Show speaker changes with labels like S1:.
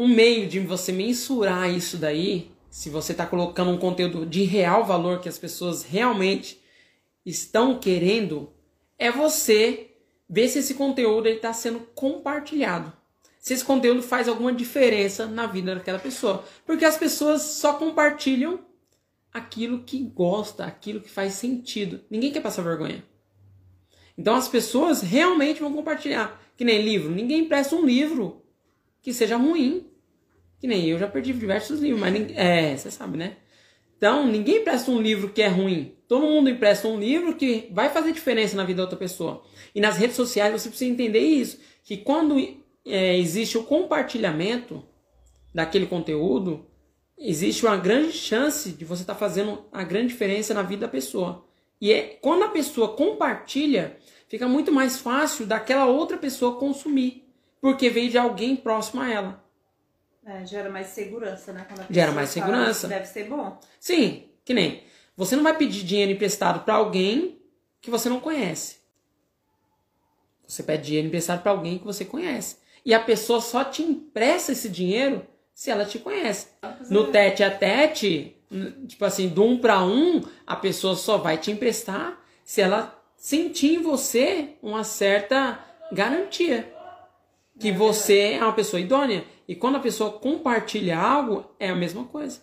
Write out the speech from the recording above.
S1: um meio de você mensurar isso daí, se você está colocando um conteúdo de real valor que as pessoas realmente estão querendo, é você ver se esse conteúdo está sendo compartilhado. Se esse conteúdo faz alguma diferença na vida daquela pessoa. Porque as pessoas só compartilham aquilo que gosta, aquilo que faz sentido. Ninguém quer passar vergonha. Então as pessoas realmente vão compartilhar. Que nem livro. Ninguém empresta um livro que seja ruim. Que nem eu já perdi diversos livros, mas ninguém, é, você sabe, né? Então, ninguém empresta um livro que é ruim. Todo mundo empresta um livro que vai fazer diferença na vida da outra pessoa. E nas redes sociais você precisa entender isso. Que quando é, existe o compartilhamento daquele conteúdo, existe uma grande chance de você estar tá fazendo a grande diferença na vida da pessoa. E é quando a pessoa compartilha, fica muito mais fácil daquela outra pessoa consumir, porque veio de alguém próximo a ela.
S2: É, gera mais segurança, né?
S1: gera mais segurança.
S2: Deve ser bom.
S1: Sim, que nem. Você não vai pedir dinheiro emprestado para alguém que você não conhece. Você pede dinheiro emprestado para alguém que você conhece. E a pessoa só te empresta esse dinheiro se ela te conhece. No tete a tete, tipo assim, do um para um, a pessoa só vai te emprestar se ela sentir em você uma certa garantia que é você é uma pessoa idônea. E quando a pessoa compartilha algo, é a mesma coisa.